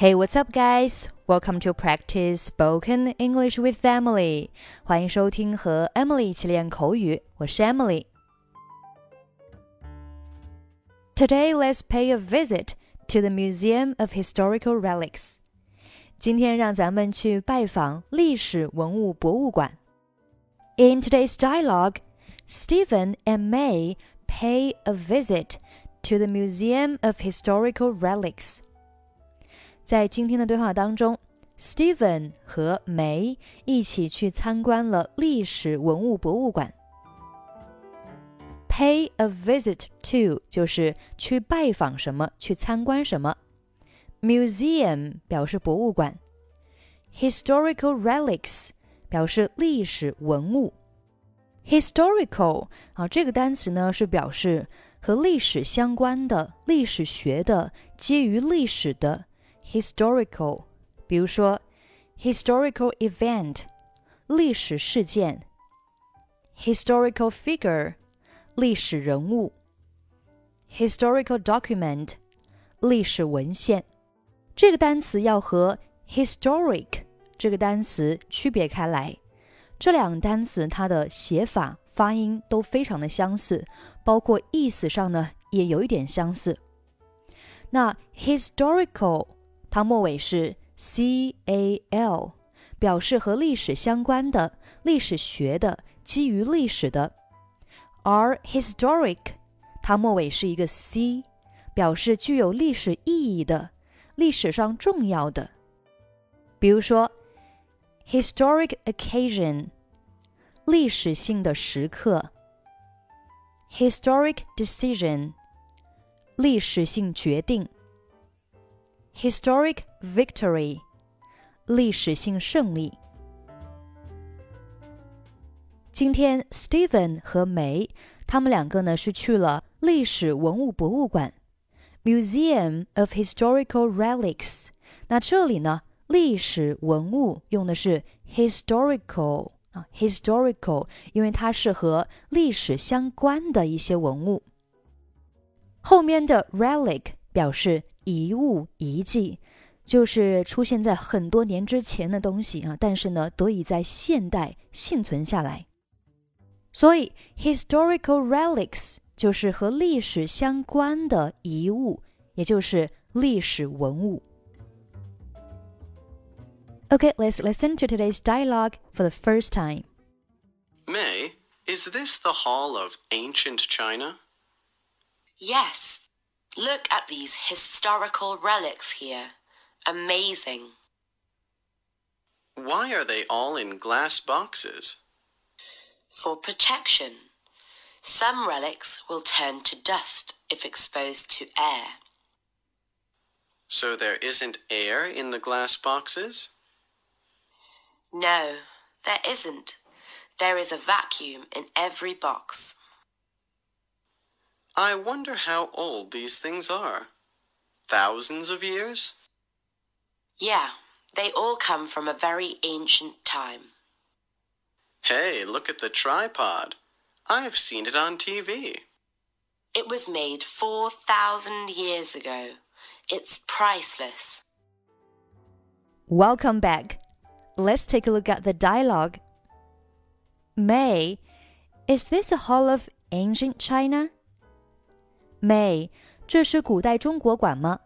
Hey, what's up, guys? Welcome to practice spoken English with Emily. 欢迎收听和 Emily 一起练口语，我是 Emily。Today, let's pay a visit to the Museum of Historical Relics. 今天让咱们去拜访历史文物博物馆。In today's dialogue, Steven and May pay a visit to the Museum of Historical Relics. 在今天的对话当中，Steven 和梅一起去参观了历史文物博物馆。Pay a visit to 就是去拜访什么，去参观什么。Museum 表示博物馆，Historical relics 表示历史文物。Historical 啊，这个单词呢是表示和历史相关的、历史学的、基于历史的。historical，比如说 historical event，历史事件；historical figure，历史人物；historical document，历史文献。这个单词要和 historic 这个单词区别开来。这两个单词它的写法、发音都非常的相似，包括意思上呢也有一点相似。那 historical 它末尾是 c a l，表示和历史相关的、历史学的、基于历史的；而 historic，它末尾是一个 c，表示具有历史意义的、历史上重要的。比如说，historic occasion，历史性的时刻；historic decision，历史性决定。Historic victory，历史性胜利。今天，Steven 和梅他们两个呢是去了历史文物博物馆 （Museum of Historical Relics）。那这里呢，历史文物用的是 historical 啊，historical，因为它是和历史相关的一些文物。后面的 relic 表示遗物、遗迹，就是出现在很多年之前的东西啊，但是呢，得以在现代幸存下来。所以，historical relics 就是和历史相关的遗物，也就是历史文物。Okay, let's listen to today's dialogue for the first time. May, is this the Hall of Ancient China? Yes, Look at these historical relics here. Amazing. Why are they all in glass boxes? For protection. Some relics will turn to dust if exposed to air. So there isn't air in the glass boxes? No, there isn't. There is a vacuum in every box. I wonder how old these things are. Thousands of years? Yeah, they all come from a very ancient time. Hey, look at the tripod. I've seen it on TV. It was made 4,000 years ago. It's priceless. Welcome back. Let's take a look at the dialogue. May, is this a hall of ancient China? May，这是古代中国馆吗？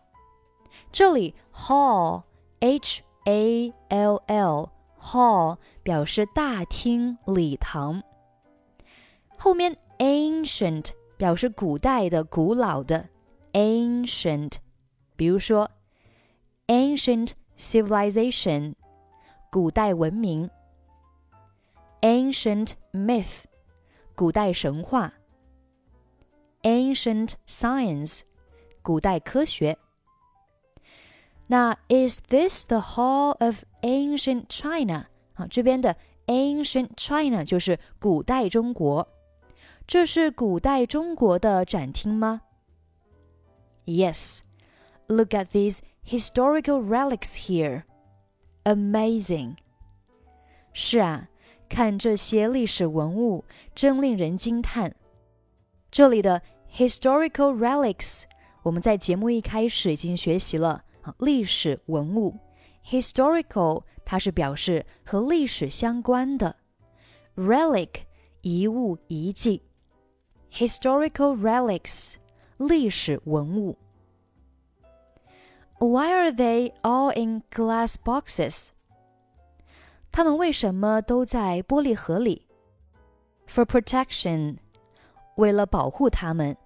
这里 hall h a l l hall 表示大厅、礼堂。后面 ancient 表示古代的、古老的 ancient，比如说 ancient civilization 古代文明；ancient myth 古代神话。ancient science，古代科学。那 Is this the Hall of Ancient China？啊，这边的 Ancient China 就是古代中国。这是古代中国的展厅吗？Yes. Look at these historical relics here. Amazing. 是啊，看这些历史文物，真令人惊叹。这里的 historical relics，我们在节目一开始已经学习了 啊，历史文物；historical 它是表示和历史相关的；relic 遗物遗迹；historical relics 历史文物。Why are they all in glass boxes？它们为什么都在玻璃盒里？For protection，为了保护它们。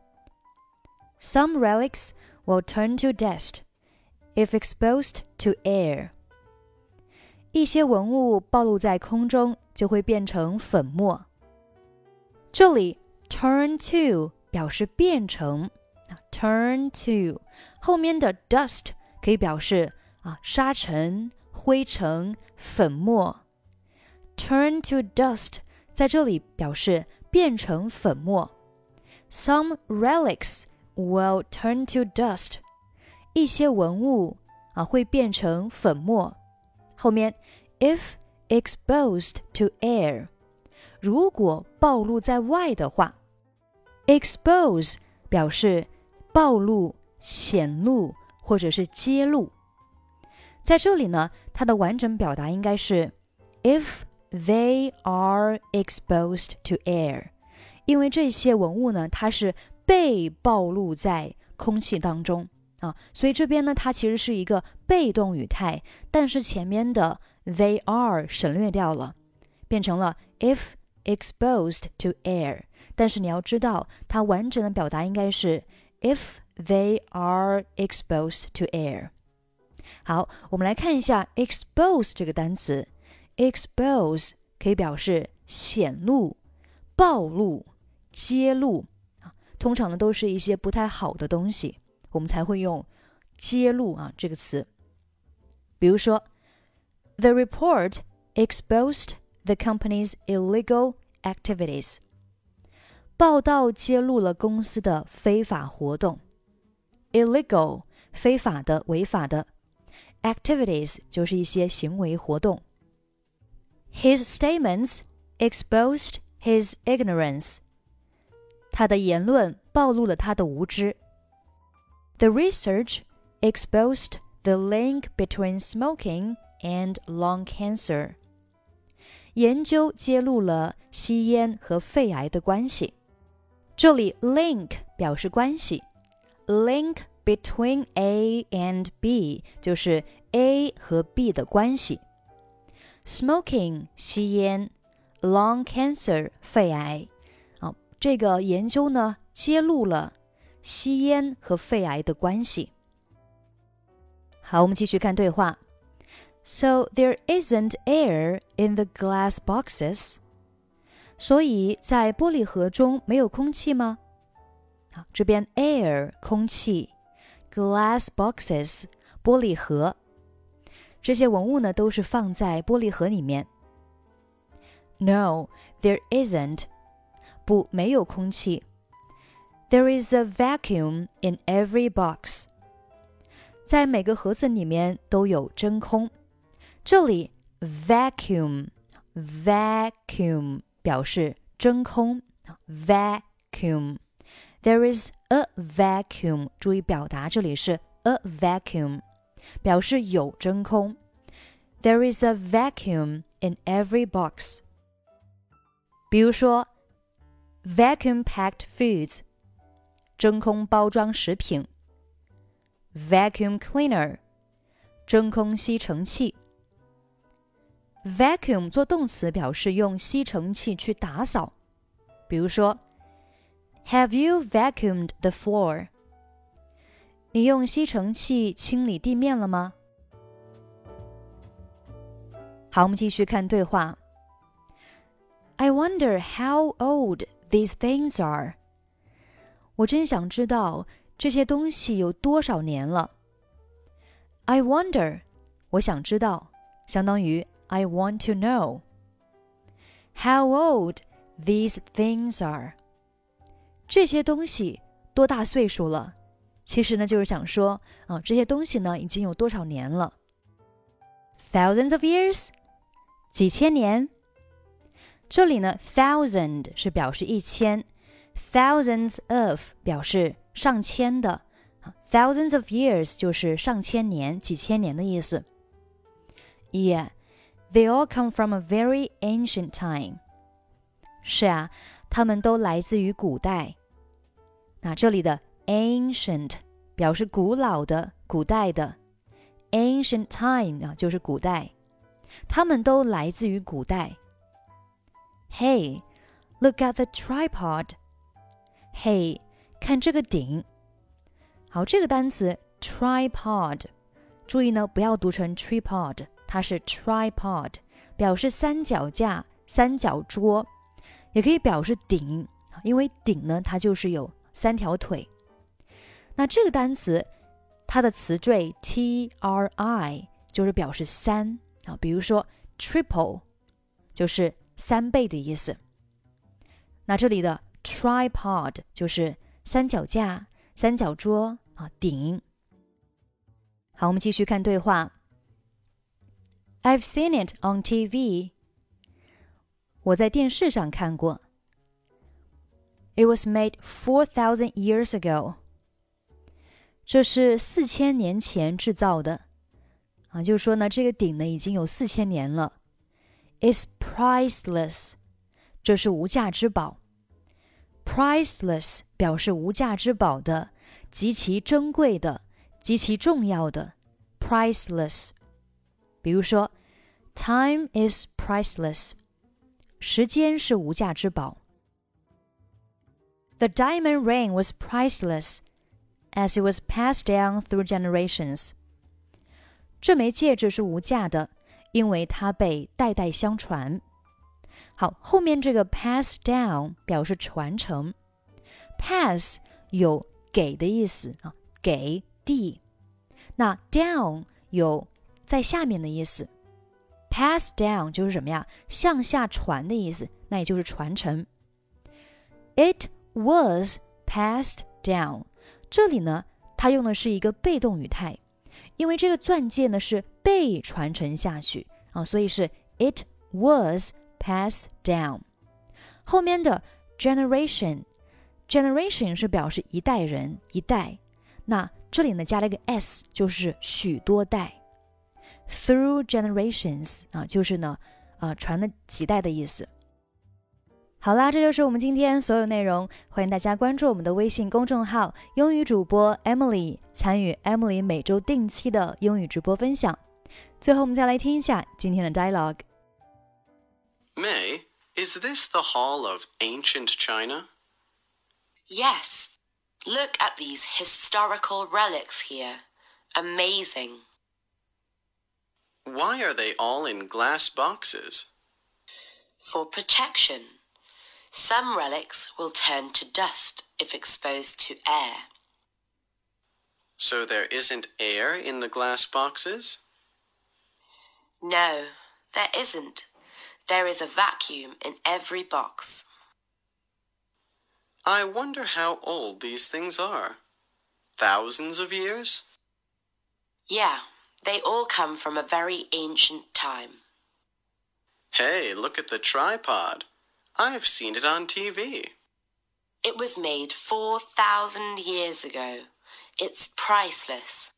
Some relics will turn to dust if exposed to air。一些文物暴露在空中就会变成粉末。这里 turn to 表示变成，turn to 后面的 dust 可以表示啊沙尘、灰尘、粉末。Turn to dust 在这里表示变成粉末。Some relics will turn to dust。一些文物啊会变成粉末。后面 if exposed to air，如果暴露在外的话，expose 表示暴露、显露。或者是揭露。在这里呢，它的完整表达应该是 if they are exposed to air，因为这些文物呢，它是被暴露在空气当中啊，所以这边呢，它其实是一个被动语态，但是前面的 they are 省略掉了，变成了 if exposed to air。但是你要知道，它完整的表达应该是 if。They are exposed to air。好，我们来看一下 expose 这个单词。expose 可以表示显露、暴露、揭露，通常呢都是一些不太好的东西，我们才会用揭露啊这个词。比如说，The report exposed the company's illegal activities。报道揭露了公司的非法活动。illegal 非法的、违法的，activities 就是一些行为活动。His statements exposed his ignorance。 他的言论暴露了他的无知。The research exposed the link between smoking and lung cancer。研究揭露了吸烟和肺癌的关系。这里 link 表示关系。link between A and B 就是 A 和 B 的关系。Smoking 吸烟，lung cancer 肺癌。 啊，这个研究呢揭露了吸烟和肺癌的关系。好，我们继续看对话。So there isn't air in the glass boxes. 所以在玻璃盒中没有空气吗？这边 air 空气，glass boxes 玻璃盒，这些文物呢都是放在玻璃盒里面。No, there isn't， 不，没有空气。There is a vacuum in every box，在每个盒子里面都有真空。这里 vacuum vacuum 表示真空，vacuum。There is a vacuum。注意表达，这里是 a vacuum，表示有真空。There is a vacuum in every box。比如说 ，vacuum-packed foods，真空包装食品；vacuum cleaner，真空吸尘器。vacuum 做动词表示用吸尘器去打扫，比如说。Have you vacuumed the floor？你用吸尘器清理地面了吗？好，我们继续看对话。I wonder how old these things are。我真想知道这些东西有多少年了。I wonder，我想知道，相当于 I want to know how old these things are。这些东西多大岁数了？其实呢，就是想说啊，这些东西呢已经有多少年了？Thousands of years，几千年。这里呢，thousand 是表示一千，thousands of 表示上千的 Thousands of years 就是上千年、几千年的意思。Yeah, they all come from a very ancient time. 是啊，他们都来自于古代。那这里的 ancient 表示古老的、古代的，ancient time 啊就是古代，他们都来自于古代。 Hey, look at the tripod. Hey, 看这个顶。好，这个单词 tripod，注意呢，不要读成 tripod，它是 tripod，表示三脚架、三角桌，也可以表示顶，因为顶呢，它就是有三条腿。那这个单词，它的词缀 tri 就是表示三啊，比如说 triple 就是三倍的意思。那这里的 tripod 就是三脚架、三角桌。啊，顶。好，我们继续看对话。I've seen it on TV。我在电视上看过。It was made four thousand years ago。这是四千年前制造的。啊，就是说呢，这个鼎呢已经有四千年了。It's priceless。这是无价之宝。Priceless 表示无价之宝的。极其珍贵的、极其重要的，priceless。比如说，time is priceless，时间是无价之宝。The diamond ring was priceless as it was passed down through generations。这枚戒指是无价的， 因为它被代代相传。好，后面这个 pass down 表示传承，pass 有。给的意思啊，给地。那 down 有在下面的意思，pass down 就是什么呀？向下传的意思，那也就是传承。It was passed down，这里呢，它用的是一个被动语态，因为这个钻戒呢是被传承下去啊，所以是 it was passed down。后面的 generation。Generation 是表示一代人一代，那这里呢加了一个 s，就是许多代。Through generations 啊，就是呢，啊传了几代的意思。好啦，这就是我们今天所有内容。欢迎大家关注我们的微信公众号“英语主播 Emily”，参与 Emily 每周定期的英语直播分享。最后，我们再来听一下今天的 dialogue。May, is this the hall of ancient China? Yes. Look at these historical relics here. Amazing. Why are they all in glass boxes? For protection. Some relics will turn to dust if exposed to air. So there isn't air in the glass boxes? No, there isn't. There is a vacuum in every box. I wonder how old these things are. Thousands of years? Yeah, they all come from a very ancient time. Hey, look at the tripod. I've seen it on TV. It was made 4,000 years ago. It's priceless.